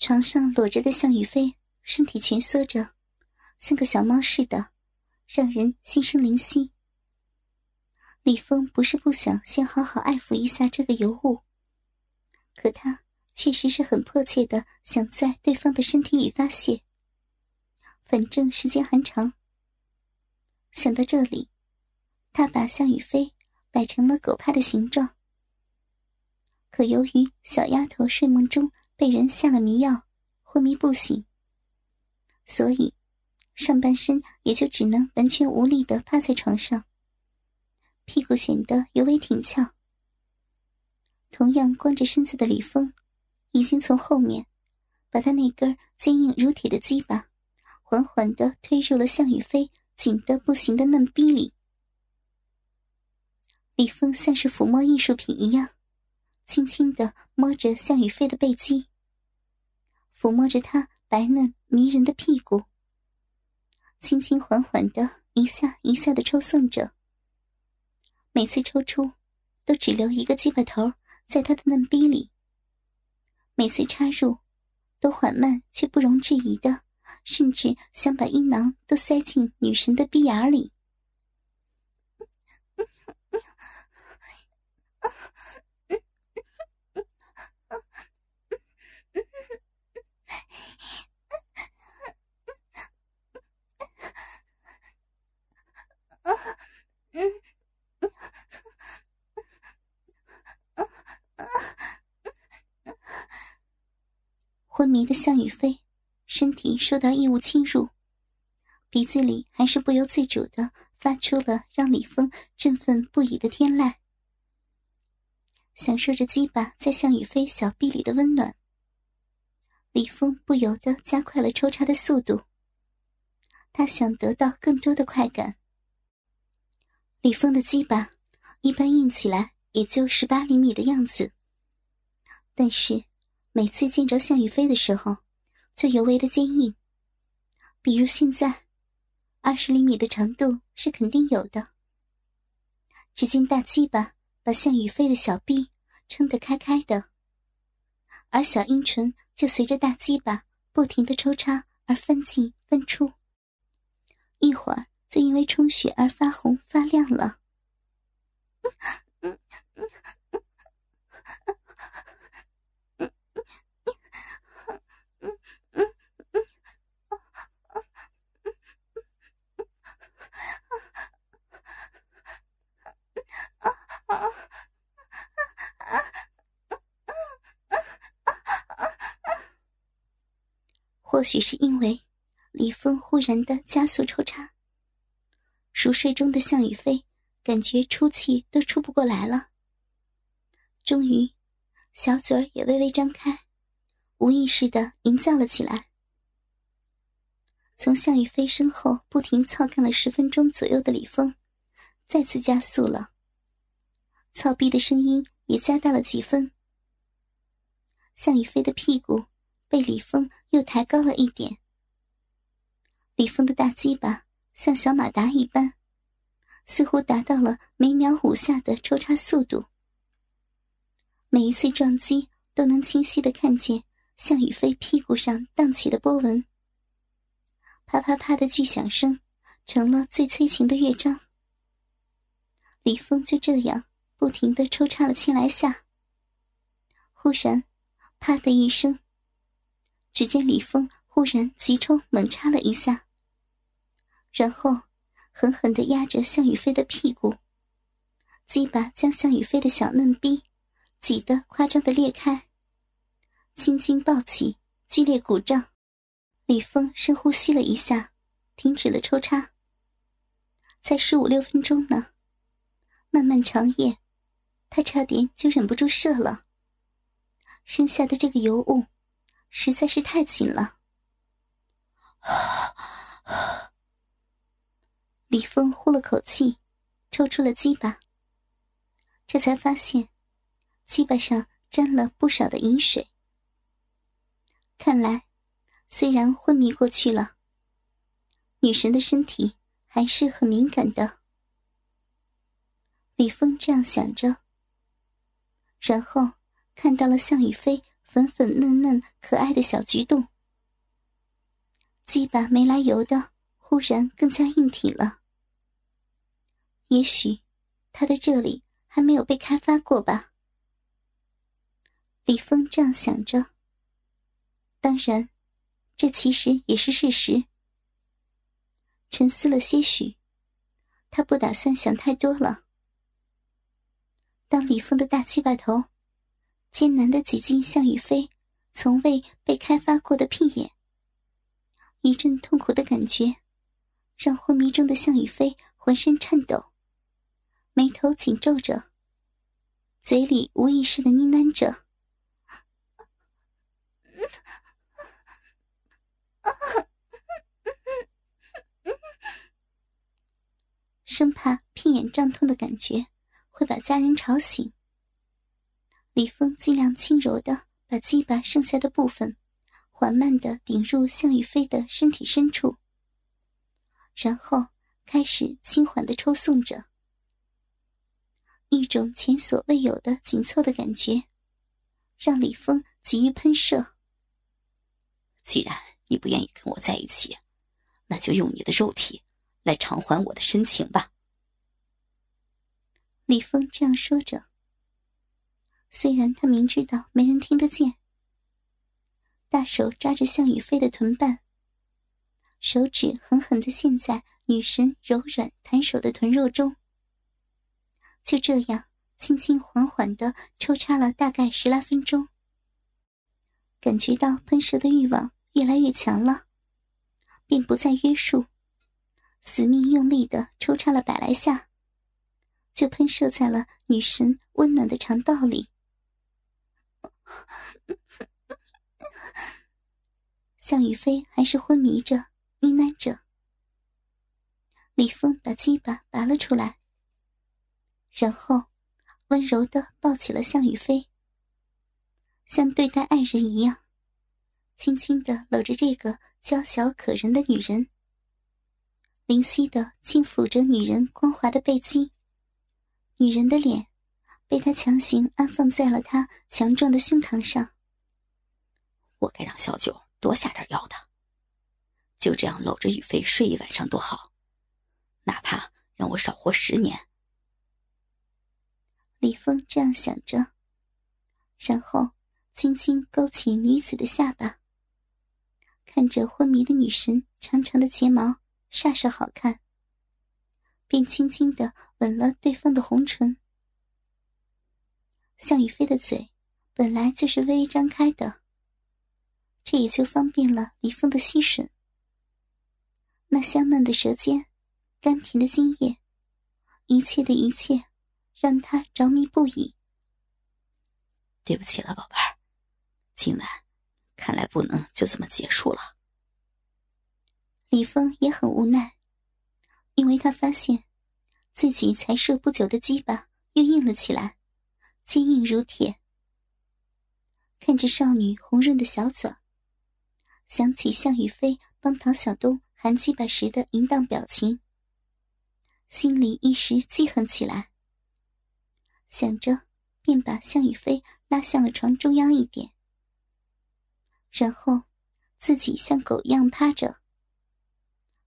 床上裸着的向雨飞，身体蜷缩着，像个小猫似的，让人心生怜惜。李峰不是不想先好好爱抚一下这个尤物，可他确实是很迫切的想在对方的身体里发泄。反正时间还长。想到这里，他把向雨飞摆成了狗派的形状。可由于小丫头睡梦中被人下了迷药，昏迷不醒，所以上半身也就只能完全无力的趴在床上，屁股显得尤为挺翘。同样光着身子的李峰，已经从后面把他那根坚硬如铁的鸡巴，缓缓的推入了向雨飞紧得不行的嫩逼里。李峰像是抚摸艺术品一样。轻轻的摸着向雨飞的背肌，抚摸着她白嫩迷人的屁股，轻轻缓缓的一下一下的抽送着。每次抽出，都只留一个鸡巴头在他的嫩逼里。每次插入，都缓慢却不容置疑的，甚至想把阴囊都塞进女神的逼眼里。昏迷的向雨飞，身体受到异物侵入，鼻子里还是不由自主的发出了让李峰振奋不已的天籁。享受着鸡巴在向雨飞小臂里的温暖，李峰不由得加快了抽插的速度。他想得到更多的快感。李峰的鸡巴一般硬起来也就十八厘米的样子，但是。每次见着向雨飞的时候，就尤为的坚硬。比如现在，二十厘米的长度是肯定有的。只见大鸡巴把向雨飞的小臂撑得开开的，而小阴唇就随着大鸡巴不停的抽插而翻进翻出，一会儿就因为充血而发红发亮了。或许是因为李峰忽然的加速抽插，熟睡中的向雨飞感觉出气都出不过来了。终于，小嘴儿也微微张开，无意识的吟叫了起来。从向雨飞身后不停操干了十分钟左右的李峰，再次加速了，操逼的声音也加大了几分。向雨飞的屁股。被李峰又抬高了一点。李峰的大鸡巴像小马达一般，似乎达到了每秒五下的抽插速度。每一次撞击都能清晰的看见向宇飞屁股上荡起的波纹。啪啪啪的巨响声成了最催情的乐章。李峰就这样不停的抽插了千来下。忽然，啪的一声。只见李峰忽然急冲猛插了一下，然后狠狠的压着向雨飞的屁股，鸡巴将向雨飞的小嫩逼挤得夸张的裂开，青筋暴起，剧烈鼓胀。李峰深呼吸了一下，停止了抽插。才十五六分钟呢，漫漫长夜，他差点就忍不住射了。身下的这个尤物。实在是太紧了。李峰呼了口气，抽出了鸡巴，这才发现鸡巴上沾了不少的饮水。看来，虽然昏迷过去了，女神的身体还是很敏感的。李峰这样想着，然后看到了向雨飞。粉粉嫩嫩、可爱的小菊洞。鸡巴没来由的，忽然更加硬挺了。也许，他的这里还没有被开发过吧？李峰这样想着。当然，这其实也是事实。沉思了些许，他不打算想太多了。当李峰的大鸡巴头艰难的挤进向雨飞从未被开发过的屁眼。一阵痛苦的感觉，让昏迷中的向雨飞浑身颤抖，眉头紧皱着，嘴里无意识的呢喃着，生怕屁眼胀痛的感觉会把家人吵醒。李峰尽量轻柔的把鸡巴剩下的部分。缓慢的顶入向雨飞的身体深处，然后开始轻缓的抽送着。一种前所未有的紧凑的感觉，让李峰急于喷射。既然你不愿意跟我在一起，那就用你的肉体来偿还我的深情吧。李峰这样说着，虽然他明知道没人听得见。大手抓着向雨飞的臀瓣，手指狠狠的陷在女神柔软弹手的臀肉中。就这样，轻轻缓缓的抽插了大概十来分钟，感觉到喷射的欲望越来越强了，便不再约束，死命用力的抽插了百来下，就喷射在了女神温暖的肠道里。向雨飞还是昏迷着，呢喃着。李峰把鸡巴拔了出来，然后温柔的抱起了向雨飞，像对待爱人一样，轻轻的搂着这个娇小可人的女人，灵犀的轻抚着女人光滑的背肌，女人的脸被他强行安放在了他强壮的胸膛上。我该让小九多下点药的，就这样搂着雨飞睡一晚上多好，哪怕让我少活十年。李峰这样想着，然后轻轻勾起女子的下巴，看着昏迷的女神长长的睫毛煞是好看，便轻轻的吻了对方的红唇。向雨飞的嘴本来就是微微张开的。这也就方便了李峰的吸吮。那香嫩的舌尖，甘甜的精液，一切的一切，让他着迷不已。对不起了，宝贝儿，今晚看来不能就这么结束了。李峰也很无奈，因为他发现自己才射不久的鸡巴又硬了起来，坚硬如铁。看着少女红润的小嘴。想起向雨飞帮唐小东含鸡巴时的淫荡表情，心里一时记恨起来。想着，便把向雨飞拉向了床中央一点，然后自己像狗一样趴着，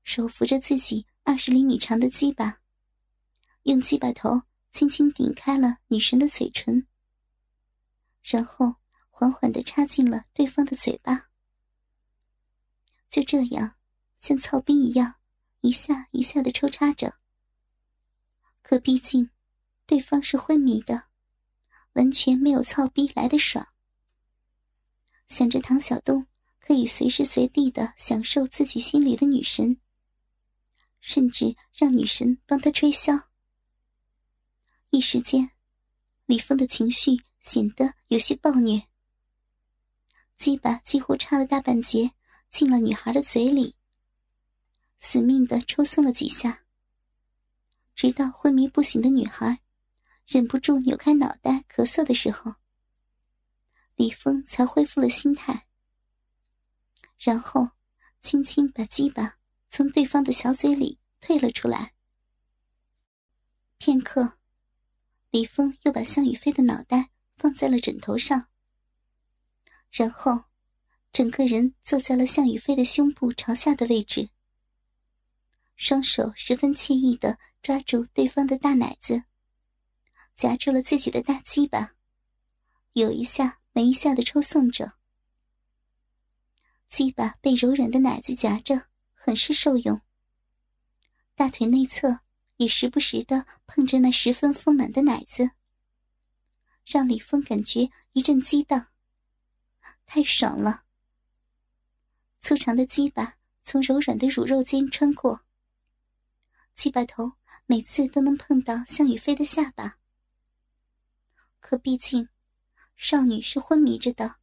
手扶着自己二十厘米长的鸡巴，用鸡巴头轻轻顶开了女神的嘴唇，然后缓缓的插进了对方的嘴巴。就这样，像操逼一样，一下一下的抽插着。可毕竟，对方是昏迷的，完全没有操逼来的爽。想着唐小东可以随时随地的享受自己心里的女神，甚至让女神帮他吹箫。一时间，李峰的情绪显得有些暴虐，鸡巴几乎插了大半截。进了女孩的嘴里，死命的抽送了几下，直到昏迷不醒的女孩忍不住扭开脑袋咳嗽的时候，李峰才恢复了心态，然后轻轻把鸡巴从对方的小嘴里退了出来。片刻，李峰又把向雨飞的脑袋放在了枕头上，然后，整个人坐在了向宇飞的胸部朝下的位置，双手十分惬意的抓住对方的大奶子，夹住了自己的大鸡巴，有一下没一下的抽送着。鸡巴被柔软的奶子夹着，很是受用。大腿内侧也时不时的碰着那十分丰满的奶子，让李峰感觉一阵激荡。太爽了！粗长的鸡巴从柔软的乳肉间穿过，鸡巴头每次都能碰到向宇飞的下巴。可毕竟，少女是昏迷着的，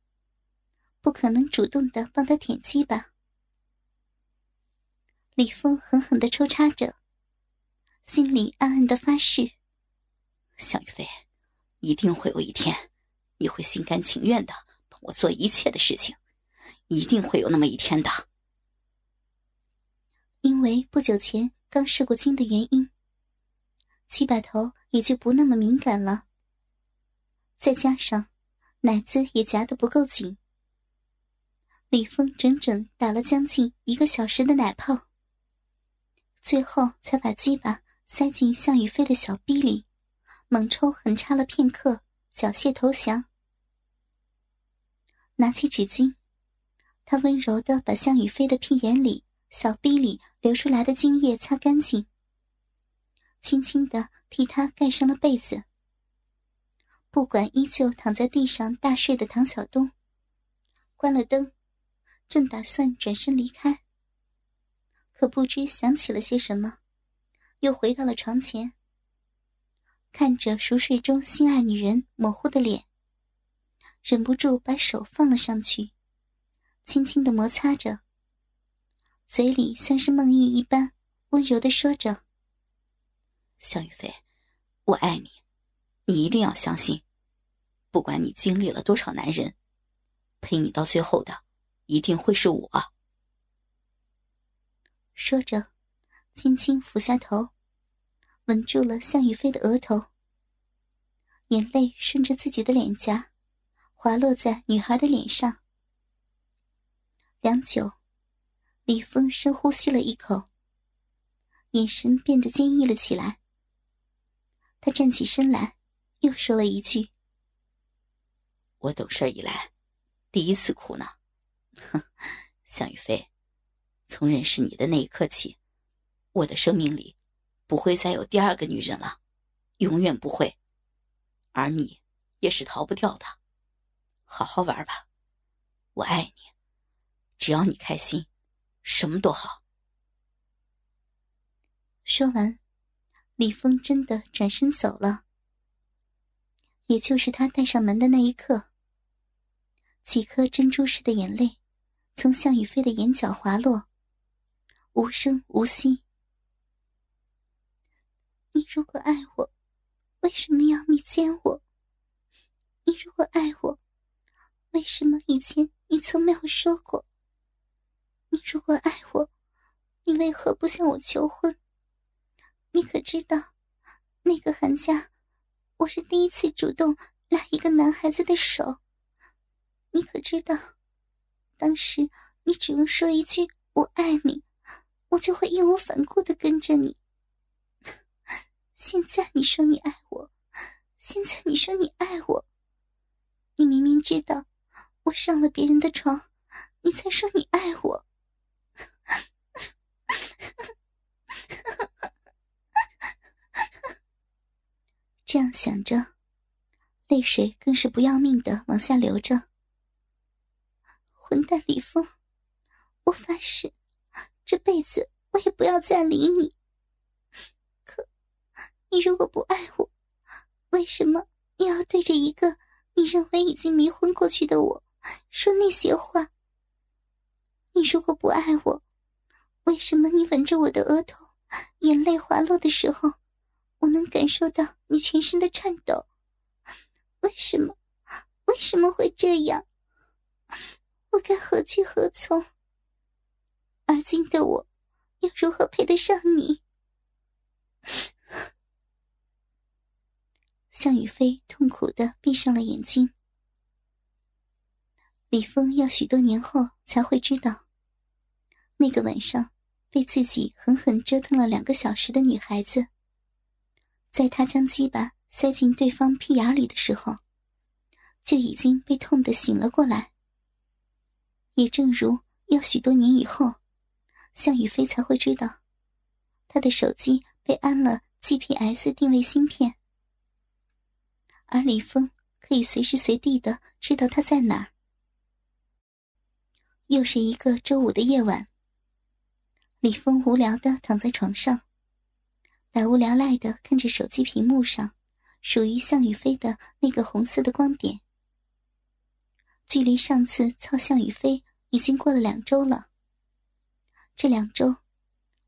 不可能主动的帮她舔鸡巴。李峰狠狠的抽插着，心里暗暗的发誓：向宇飞，一定会有一天，你会心甘情愿的帮。我做一切的事情，一定会有那么一天的。因为不久前刚试过精的原因，七把头也就不那么敏感了。再加上奶子也夹得不够紧，李峰整整打了将近一个小时的奶泡，最后才把鸡巴塞进向宇飞的小逼里，猛抽狠插了片刻，缴械投降。拿起纸巾，他温柔的把向宇飞的屁眼里、小逼里流出来的精液擦干净，轻轻的替他盖上了被子。不管依旧躺在地上大睡的唐小东，关了灯，正打算转身离开，可不知想起了些什么，又回到了床前，看着熟睡中心爱女人模糊的脸。忍不住把手放了上去，轻轻的摩擦着，嘴里像是梦呓一般温柔的说着：“向宇飞，我爱你，你一定要相信，不管你经历了多少男人，陪你到最后的一定会是我。”说着，轻轻俯下头，吻住了向宇飞的额头，眼泪顺着自己的脸颊。滑落在女孩的脸上。良久，李峰深呼吸了一口，眼神变得坚毅了起来。他站起身来，又说了一句：“我懂事以来，第一次哭呢。哼，向宇飞，从认识你的那一刻起，我的生命里不会再有第二个女人了，永远不会。而你也是逃不掉的。”好好玩吧，我爱你，只要你开心，什么都好。说完，李峰真的转身走了。也就是他带上门的那一刻，几颗珍珠似的眼泪从向宇飞的眼角滑落，无声无息。你如果爱我，为什么要你见我？你如果爱我。为什么以前你从没有说过？你如果爱我，你为何不向我求婚？你可知道，那个寒假，我是第一次主动拉一个男孩子的手。你可知道，当时你只用说一句“我爱你”，我就会义无反顾的跟着你。现在你说你爱我，现在你说你爱我，你明明知道。我上了别人的床，你才说你爱我。这样想着，泪水更是不要命的往下流着。混蛋李峰，我发誓，这辈子我也不要再理你。你如果不爱我，为什么你要对着一个你认为已经迷昏过去的我？说那些话。你如果不爱我，为什么你吻着我的额头，眼泪滑落的时候，我能感受到你全身的颤抖？为什么？为什么会这样？我该何去何从？而今的我，又如何配得上你？向宇飞痛苦的闭上了眼睛。李峰要许多年后才会知道，那个晚上被自己狠狠折腾了两个小时的女孩子，在他将鸡巴塞进对方屁眼里的时候，就已经被痛得醒了过来。也正如要许多年以后，向宇飞才会知道，他的手机被安了 GPS 定位芯片，而李峰可以随时随地的知道他在哪儿。又是一个周五的夜晚，李峰无聊的躺在床上，百无聊赖的看着手机屏幕上属于向宇飞的那个红色的光点。距离上次操向宇飞已经过了两周了。这两周，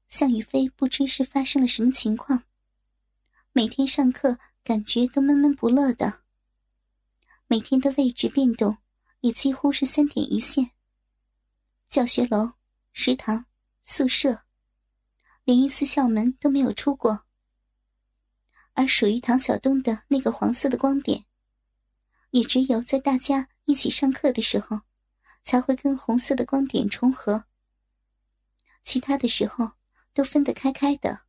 向宇飞不知是发生了什么情况，每天上课感觉都闷闷不乐的，每天的位置变动也几乎是三点一线。教学楼、食堂、宿舍，连一次校门都没有出过。而属于唐小东的那个黄色的光点，也只有在大家一起上课的时候，才会跟红色的光点重合。其他的时候都分得开开的。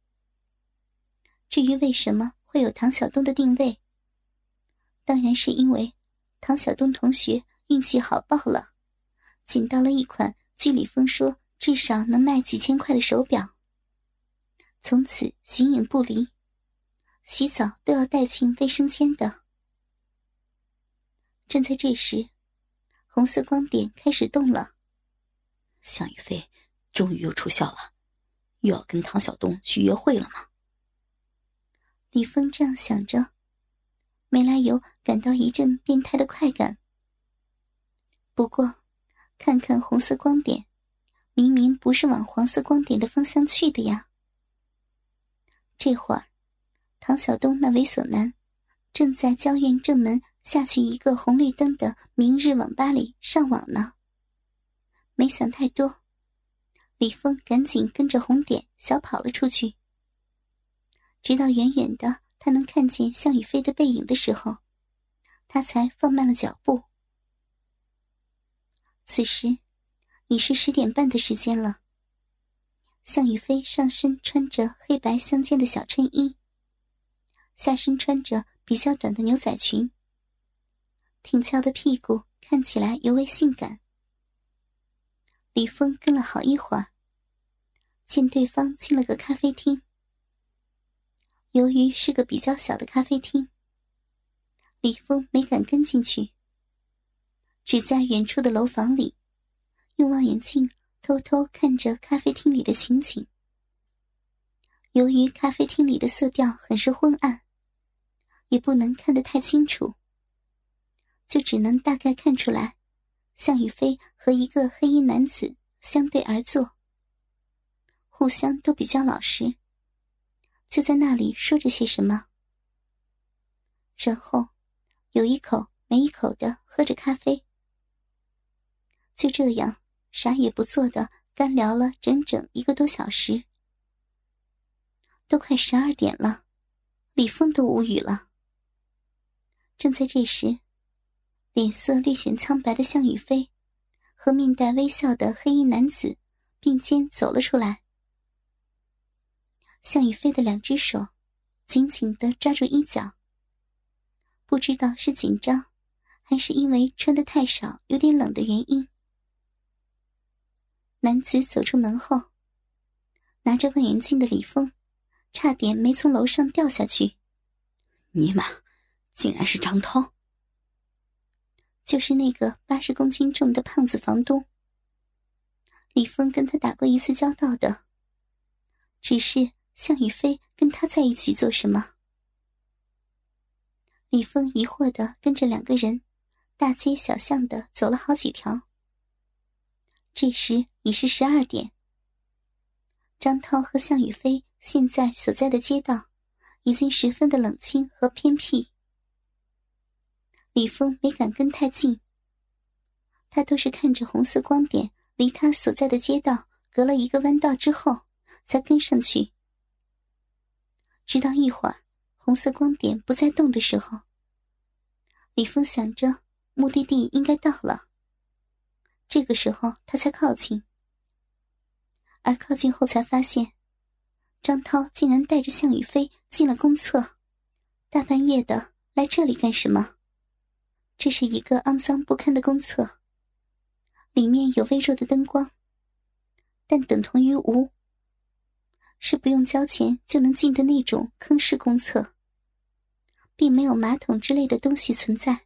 至于为什么会有唐小东的定位，当然是因为唐小东同学运气好爆了，捡到了一款。据李峰说，至少能卖几千块的手表。从此形影不离，洗澡都要带进卫生间的。正在这时，红色光点开始动了。向宇飞终于又出校了，又要跟唐小东去约会了吗？李峰这样想着，没来由感到一阵变态的快感。不过。看看红色光点，明明不是往黄色光点的方向去的呀。这会儿，唐晓东那猥琐男正在教院正门下去一个红绿灯的明日网吧里上网呢。没想太多，李峰赶紧跟着红点小跑了出去。直到远远的他能看见向宇飞的背影的时候，他才放慢了脚步。此时已是十点半的时间了。向宇飞上身穿着黑白相间的小衬衣，下身穿着比较短的牛仔裙，挺翘的屁股看起来尤为性感。李峰跟了好一会儿，见对方进了个咖啡厅。由于是个比较小的咖啡厅，李峰没敢跟进去。只在远处的楼房里，用望远镜偷偷看着咖啡厅里的情景。由于咖啡厅里的色调很是昏暗，也不能看得太清楚，就只能大概看出来，向宇飞和一个黑衣男子相对而坐，互相都比较老实，就在那里说着些什么，然后有一口没一口的喝着咖啡。就这样，啥也不做的干聊了整整一个多小时，都快十二点了，李峰都无语了。正在这时，脸色略显苍白的向宇飞和面带微笑的黑衣男子并肩走了出来。向宇飞的两只手紧紧的抓住衣角，不知道是紧张，还是因为穿的太少有点冷的原因。男子走出门后，拿着望远镜的李峰，差点没从楼上掉下去。尼玛，竟然是张涛！就是那个八十公斤重的胖子房东。李峰跟他打过一次交道的，只是向宇飞跟他在一起做什么？李峰疑惑的跟着两个人，大街小巷的走了好几条。这时已是十二点。张涛和向宇飞现在所在的街道，已经十分的冷清和偏僻。李峰没敢跟太近，他都是看着红色光点离他所在的街道隔了一个弯道之后，才跟上去。直到一会儿红色光点不再动的时候，李峰想着目的地应该到了。这个时候他才靠近，而靠近后才发现，张涛竟然带着向宇飞进了公厕。大半夜的来这里干什么？这是一个肮脏不堪的公厕，里面有微弱的灯光，但等同于无，是不用交钱就能进的那种坑式公厕，并没有马桶之类的东西存在。